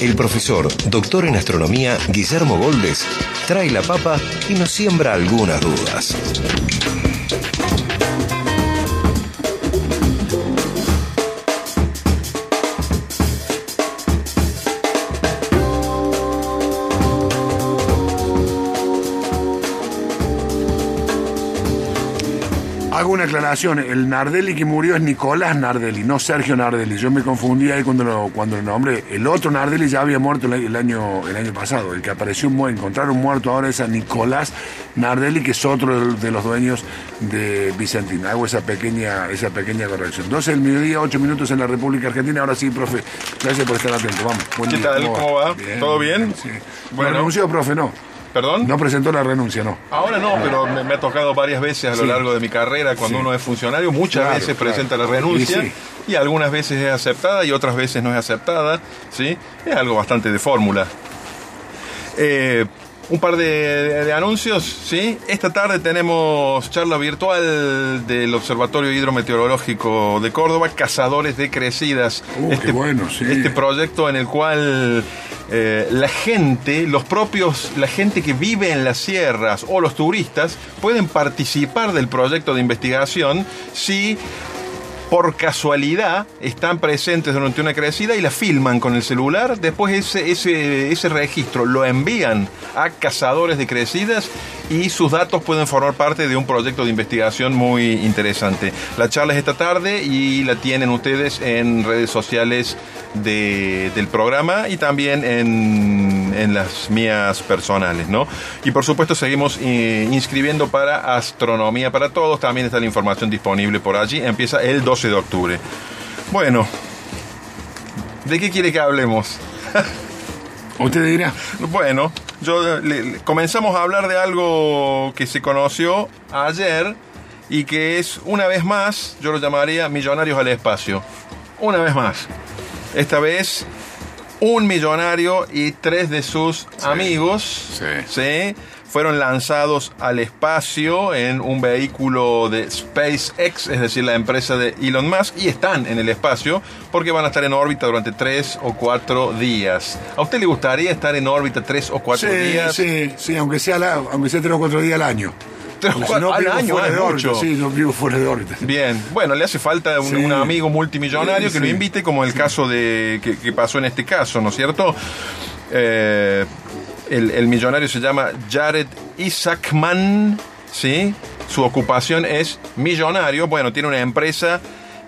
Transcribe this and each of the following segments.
el profesor, doctor en astronomía, Guillermo Goldes, trae la papa y nos siembra algunas dudas. Hago una aclaración, el Nardelli que murió es Nicolás Nardelli, no Sergio Nardelli. Yo me confundí ahí cuando lo, cuando lo nombré. El otro Nardelli ya había muerto el, el año, el año pasado. El que apareció, encontraron muerto ahora es a Nicolás Nardelli, que es otro de, los dueños de Vicentín. Hago esa pequeña, esa pequeña corrección. 12 del mediodía, 8 minutos en la República Argentina. Ahora sí, profe, gracias por estar atento. Vamos. Buen ¿Qué día. tal? ¿Cómo va? ¿Todo bien? Sí. Bueno. ¿No renunció, profe? No. ¿Perdón? No presentó la renuncia, no. Ahora no, pero me, me ha tocado varias veces a lo Sí. largo de mi carrera, cuando Sí. uno es funcionario, muchas Claro, veces claro. presenta la renuncia Y sí. y algunas veces es aceptada y otras veces no es aceptada, ¿sí? Es algo bastante de fórmula. Eh, un par de, anuncios, ¿sí? Esta tarde tenemos charla virtual del Observatorio Hidrometeorológico de Córdoba, Cazadores de Crecidas. Uh, qué bueno, sí. Este proyecto en el cual eh, la gente, los propios, la gente que vive en las sierras o los turistas pueden participar del proyecto de investigación si por casualidad están presentes durante una crecida y la filman con el celular. Después ese, ese, registro lo envían a cazadores de crecidas y sus datos pueden formar parte de un proyecto de investigación muy interesante. La charla es esta tarde y la tienen ustedes en redes sociales de- del programa y también en, en las mías personales, ¿no? Y por supuesto seguimos eh, inscribiendo para Astronomía para Todos, también está la información disponible por allí, empieza el 12 de octubre. Bueno, ¿de qué quiere que hablemos? Usted dirá. Bueno, yo le- comenzamos a hablar de algo que se conoció ayer y que es una vez más, yo lo llamaría Millonarios al Espacio. Una vez más. Esta vez un millonario y tres de sus amigos ¿sí? fueron lanzados al espacio en un vehículo de SpaceX, es decir, la empresa de Elon Musk, y están en el espacio porque van a estar en órbita durante tres o cuatro días. ¿A usted le gustaría estar en órbita tres o cuatro Sí, días? sí, sí, aunque sea, la- aunque sea tres o cuatro días al año. Tres o Porque cuatro- al año, fuera de órbita. Sí, no vivo fuera de órbita. Bien, bueno, le hace falta un, Sí. un amigo multimillonario Sí, que lo invite, como el caso de que, que pasó en este caso, ¿no es cierto? Eh, el, el millonario se llama Jared Isaacman, ¿sí? Su ocupación es millonario. Bueno, tiene una empresa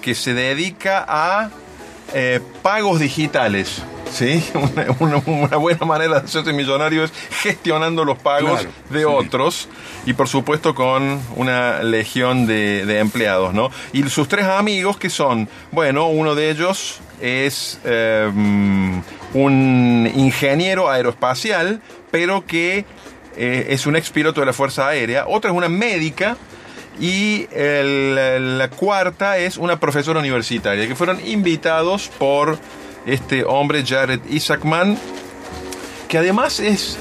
que se dedica a eh, pagos digitales. ¿Sí? Una, una- una buena manera de hacerse millonario es gestionando los pagos Claro, de sí. otros y por supuesto con una legión de, de empleados, ¿no? Y sus tres amigos que son, bueno, uno de ellos es eh, un ingeniero aeroespacial, pero que eh, es un ex piloto de la Fuerza Aérea, otra es una médica y el- la cuarta es una profesora universitaria, que fueron invitados por este hombre, Jared Isaacman, que además es,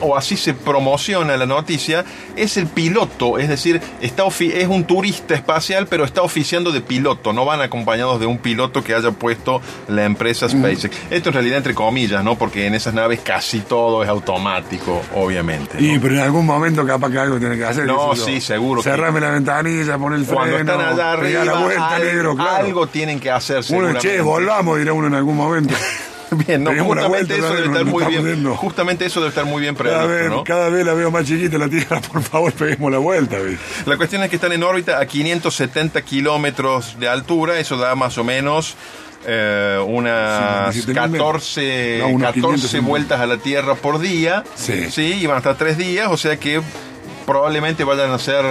o así se promociona la noticia, es el piloto, es decir, está es un turista espacial, pero está oficiando de piloto, no van acompañados de un piloto que haya puesto la empresa SpaceX. Esto en realidad entre comillas, ¿no? Porque en esas naves casi todo es automático, obviamente. ¿no? Y pero en algún momento capaz que algo tiene que hacer. No, yo. sí, seguro que- Cerrame la ventanilla, poner el freno. Cuando están allá arriba, la vuelta, al- negro, claro. algo tienen que hacer Uno, che, volvamos, dirá uno en algún momento. Bien, no, justamente eso debe estar muy bien. Justamente eso debe estar muy bien Cada previsto, vez, ¿no? cada vez la veo más chiquita la Tierra, por favor, peguemos la vuelta. ¿ves? La cuestión es que están en órbita a 570 kilómetros de altura, eso da más o menos eh, unas 57.000 14, No, unos 14 550. vueltas a la Tierra por día. Sí. y van a estar tres días, o sea que probablemente vayan a ser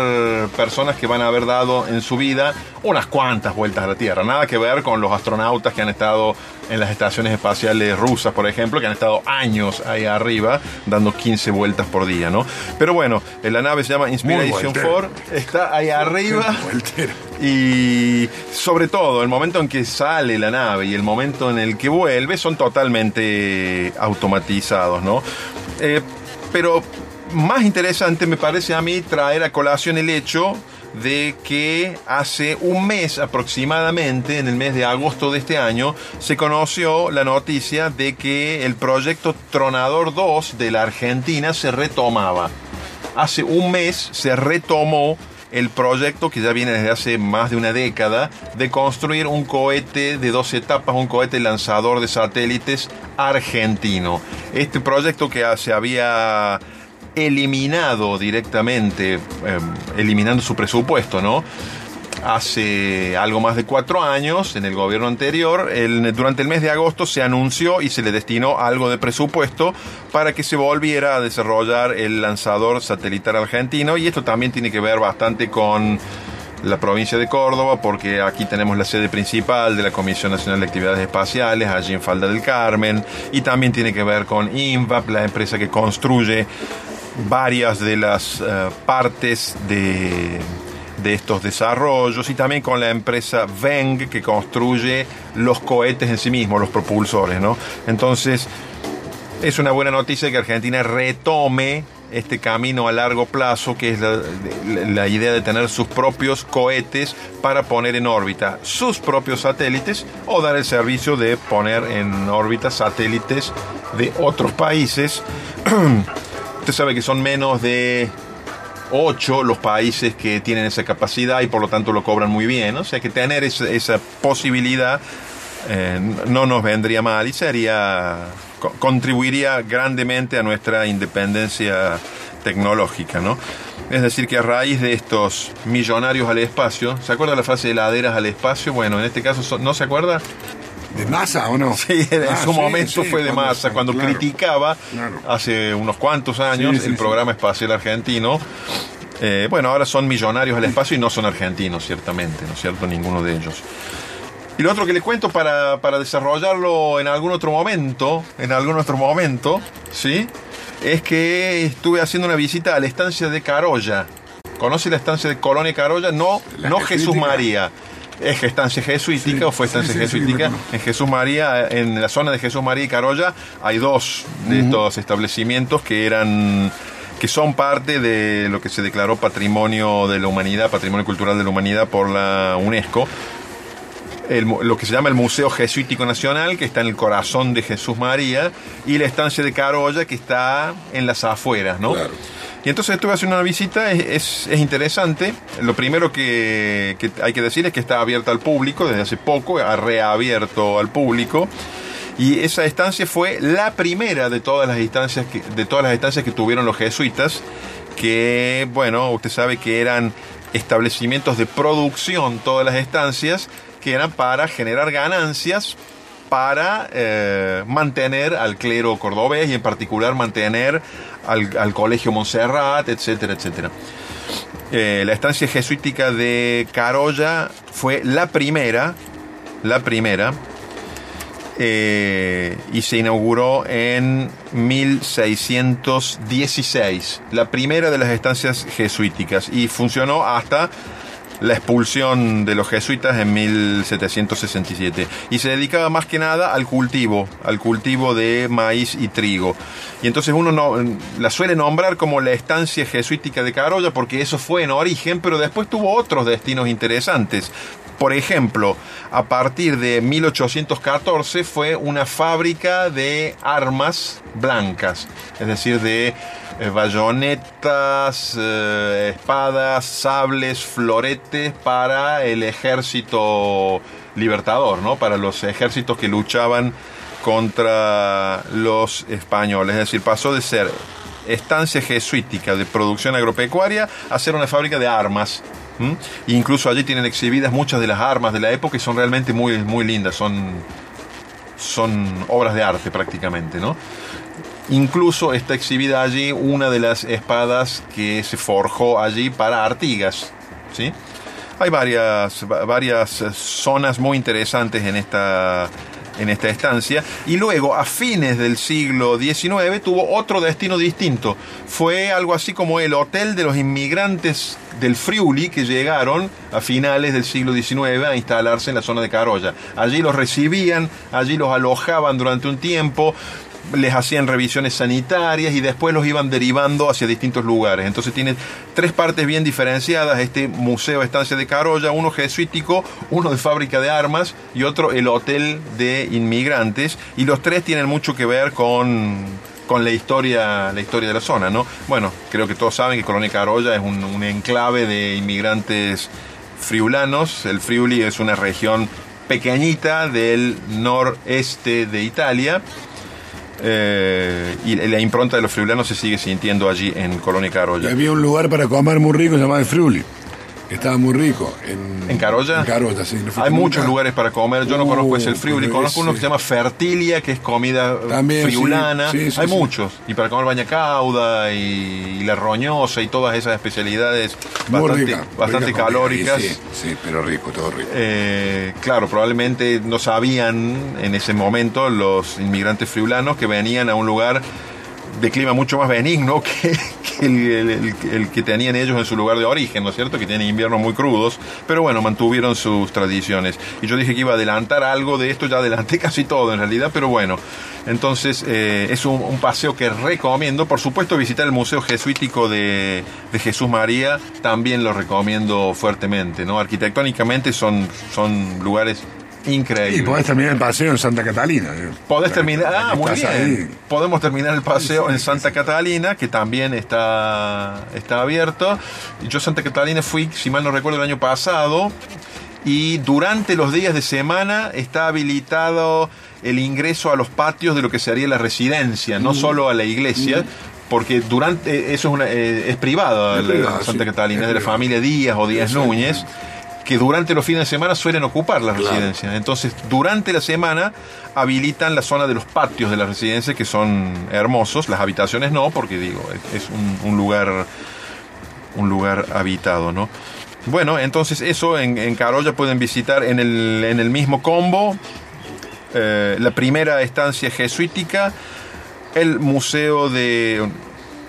personas que van a haber dado en su vida unas cuantas vueltas a la Tierra. Nada que ver con los astronautas que han estado en las estaciones espaciales rusas, por ejemplo, que han estado años ahí arriba dando 15 vueltas por día, ¿no? Pero bueno, la nave se llama Inspiration 4, está ahí arriba. Y sobre todo, el momento en que sale la nave y el momento en el que vuelve son totalmente automatizados, ¿no? Eh, pero más interesante me parece a mí traer a colación el hecho de que hace un mes aproximadamente, en el mes de agosto de este año, se conoció la noticia de que el proyecto Tronador 2 de la Argentina se retomaba. Hace un mes se retomó el proyecto que ya viene desde hace más de una década de construir un cohete de dos etapas, un cohete lanzador de satélites argentino. Este proyecto que se había eliminado directamente, em, eliminando su presupuesto, ¿no? Hace algo más de cuatro años, en el gobierno anterior, durante el mes de agosto se anunció y se le destinó algo de presupuesto para que se volviera a desarrollar el lanzador satelital argentino y esto también tiene que ver bastante con la provincia de Córdoba, porque aquí tenemos la sede principal de la Comisión Nacional de Actividades Espaciales, allí en Falda del Carmen, y también tiene que ver con INVAP, la empresa que construye varias de las eh, partes de, de, estos desarrollos y también con la empresa Veng que construye los cohetes en sí mismos, los propulsores, ¿no? Entonces, es una buena noticia que Argentina retome este camino a largo plazo, que es la, la, idea de tener sus propios cohetes para poner en órbita sus propios satélites o dar el servicio de poner en órbita satélites de otros países Usted sabe que son menos de 8 los países que tienen esa capacidad y por lo tanto lo cobran muy bien. O sea que tener esa, posibilidad eh, no nos vendría mal y sería contribuiría grandemente a nuestra independencia tecnológica, ¿no? Es decir, que a raíz de estos millonarios al espacio, ¿se acuerda la frase de laderas al espacio? Bueno, en este caso, ¿no se acuerda? ¿De masa o no? Sí, en ah, su momento fue de masa, cuando criticaba hace unos cuantos años el programa espacial argentino. Eh, bueno, ahora son millonarios al espacio y no son argentinos, ciertamente, ¿no es cierto? Ninguno de ellos. Y lo otro que le cuento para, para desarrollarlo en algún otro momento, en algún otro momento, ¿sí? Es que estuve haciendo una visita a la estancia de Carolla. ¿Conoce la estancia de Colonia Carolla? No, no Jesús María es estancia jesuítica o fue estancia jesuítica. en Jesús María, en la zona de Jesús María y Carolla, hay dos de estos establecimientos que eran que son parte de lo que se declaró patrimonio de la humanidad, patrimonio cultural de la humanidad por la UNESCO. lo que se llama el Museo Jesuítico Nacional, que está en el corazón de Jesús María, y la estancia de Carolla, que está en las afueras, ¿no? Y entonces estuve haciendo una visita, es, interesante. Lo primero que, hay que decir es que está abierta al público desde hace poco, ha reabierto al público. Y esa estancia fue la primera de todas las instancias de todas las estancias que tuvieron los jesuitas, que bueno, usted sabe que eran establecimientos de producción todas las estancias que eran para generar ganancias para eh, mantener al clero cordobés y en particular mantener al, Colegio Montserrat, etcétera, etcétera. Eh, la estancia jesuítica de Carolla fue la primera, la primera, eh, y se inauguró en 1616, la primera de las estancias jesuíticas, y funcionó hasta la expulsión de los jesuitas en 1767 y se dedicaba más que nada al cultivo, al cultivo de maíz y trigo. Y entonces uno no, la suele nombrar como la estancia jesuítica de Carolla porque eso fue en origen, pero después tuvo otros destinos interesantes. Por ejemplo, a partir de 1814 fue una fábrica de armas blancas, es decir, de eh, bayonetas, eh, espadas, sables, floretes para el ejército libertador, ¿no? Para los ejércitos que luchaban contra los españoles. Es decir, pasó de ser estancia jesuítica de producción agropecuaria a ser una fábrica de armas. incluso allí tienen exhibidas muchas de las armas de la época y son realmente muy, muy lindas, son, son obras de arte prácticamente, ¿no? Incluso está exhibida allí una de las espadas que se forjó allí para Artigas. ¿sí? Hay varias, varias zonas muy interesantes en esta, en esta estancia. Y luego, a fines del siglo XIX, tuvo otro destino distinto. Fue algo así como el hotel de los inmigrantes del Friuli que llegaron a finales del siglo XIX a instalarse en la zona de Carolla. Allí los recibían, allí los alojaban durante un tiempo les hacían revisiones sanitarias y después los iban derivando hacia distintos lugares. Entonces tiene tres partes bien diferenciadas, este museo estancia de Carolla, uno jesuítico, uno de fábrica de armas y otro el hotel de inmigrantes y los tres tienen mucho que ver con con la historia, la historia de la zona, ¿no? Bueno, creo que todos saben que Colonia Carolla es un, un enclave de inmigrantes friulanos. El Friuli es una región pequeñita del noreste de Italia eh, y la impronta de los friulanos se sigue sintiendo allí en Colonia Carolla. había un lugar para comer muy rico llamado el Friuli. Estaba muy rico. ¿En, ¿En Carolla? En Carolla, sí. Hay muchos lugares para comer. Yo no Uh, conozco ese el friuli. Conozco uno que se llama Fertilia, que es comida eh, También, friulana. sí, sí, sí, Hay sí. muchos. Y para comer baña cauda y, y la roñosa y todas esas especialidades Muy bastante, rica, bastante rica comida, calóricas. Sí, sí, pero rico, todo rico. Eh, claro, probablemente no sabían en ese momento los inmigrantes friulanos que venían a un lugar de clima mucho más benigno que el, que tenían ellos en su lugar de origen, ¿no es cierto? Que tienen inviernos muy crudos, pero bueno, mantuvieron sus tradiciones. Y yo dije que iba a adelantar algo de esto, ya adelanté casi todo en realidad, pero bueno. Entonces eh, es un, un paseo que recomiendo. Por supuesto, visitar el Museo Jesuítico de, de Jesús María también lo recomiendo fuertemente, ¿no? Arquitectónicamente son, son lugares increíbles. Y podés terminar el paseo en Santa Catalina. eh. Podés terminar, ah, muy bien. ahí. Podemos terminar el paseo Sí, sí, en Santa sí. Catalina, que también está, está abierto. Yo a Santa Catalina fui, si mal no recuerdo, el año pasado. Y durante los días de semana está habilitado el ingreso a los patios de lo que sería la residencia, Mm. no solo a la iglesia. Porque durante eso es, una, eh, es privado, Es privado, Santa Catalina, es de la familia Díaz o Díaz. Núñez, que durante los fines de semana suelen ocupar las Claro. residencias. Entonces, durante la semana habilitan la zona de los patios de la residencia, que son hermosos. Las habitaciones no, porque digo, es, es un, un lugar un lugar habitado, ¿no? Bueno, entonces eso en, en Carolla pueden visitar en el, en el mismo combo eh, la primera estancia jesuítica, el museo de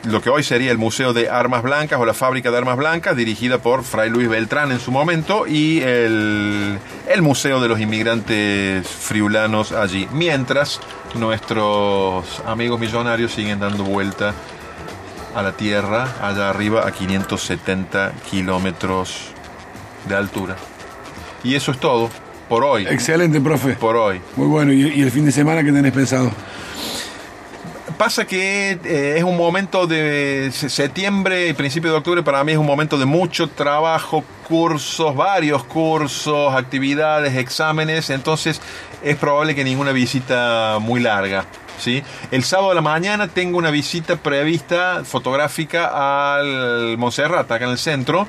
lo que hoy sería el Museo de Armas Blancas o la Fábrica de Armas Blancas, dirigida por Fray Luis Beltrán en su momento, y el, el Museo de los Inmigrantes Friulanos allí. Mientras nuestros amigos millonarios siguen dando vuelta a la Tierra, allá arriba, a 570 kilómetros de altura. Y eso es todo por hoy. Excelente, profe. Por hoy. Muy bueno. ¿Y, y el fin de semana qué tenés pensado? Pasa que eh, es un momento de se- septiembre y principio de octubre para mí es un momento de mucho trabajo, cursos, varios cursos, actividades, exámenes, entonces es probable que ninguna visita muy larga. ¿sí? El sábado a la mañana tengo una visita prevista fotográfica al Montserrat, acá en el centro,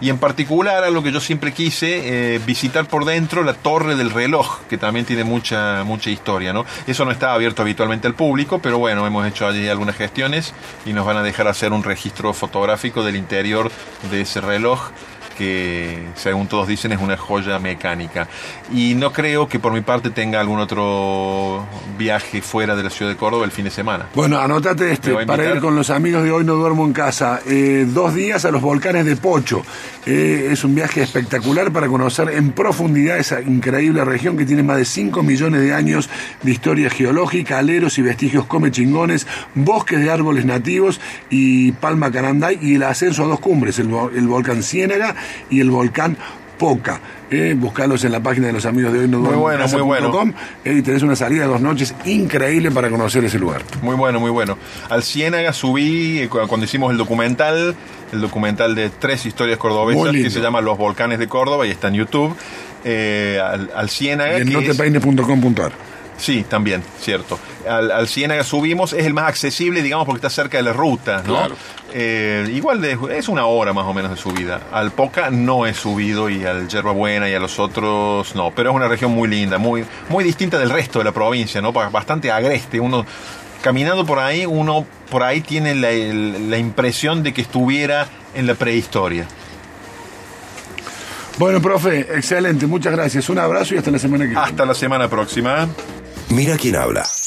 y en particular a lo que yo siempre quise, eh, visitar por dentro la Torre del Reloj, que también tiene mucha, mucha historia, ¿no? Eso no está abierto habitualmente al público, pero bueno, hemos hecho allí algunas gestiones y nos van a dejar hacer un registro fotográfico del interior de ese reloj que según todos dicen es una joya mecánica. Y no creo que por mi parte tenga algún otro viaje fuera de la ciudad de Córdoba el fin de semana. Bueno, anotate este, ¿Me va a para ir con los amigos de Hoy No Duermo en Casa. Eh, dos días a los volcanes de Pocho. Eh, es un viaje espectacular para conocer en profundidad esa increíble región que tiene más de 5 millones de años de historia geológica, aleros y vestigios come chingones, bosques de árboles nativos y palma caranday y el ascenso a dos cumbres, el, el volcán Ciénaga y el volcán Poca. Eh, buscarlos en la página de los amigos de hoy no Muy bueno, muy bueno. com, eh, y tenés una salida de dos noches increíble para conocer ese lugar. Muy bueno, muy bueno. Al Ciénaga subí eh, cu- cuando hicimos el documental, el documental de tres historias cordobesas que se llama Los Volcanes de Córdoba y está en YouTube. Eh, al, al Ciénaga. Y en notepeine.com.ar. Sí, también, cierto. Al, al Ciénaga subimos, es el más accesible, digamos, porque está cerca de la ruta, ¿no? Claro. Eh, igual de, es una hora más o menos de subida. Al Poca no he subido y al Yerba Buena y a los otros no, pero es una región muy linda, muy, muy distinta del resto de la provincia, ¿no? Ba- Bastante agreste, uno caminando por ahí, uno por ahí tiene la, la impresión de que estuviera en la prehistoria. Bueno, profe, excelente, muchas gracias. Un abrazo y hasta la semana que viene. Hasta la semana próxima. Mira quién habla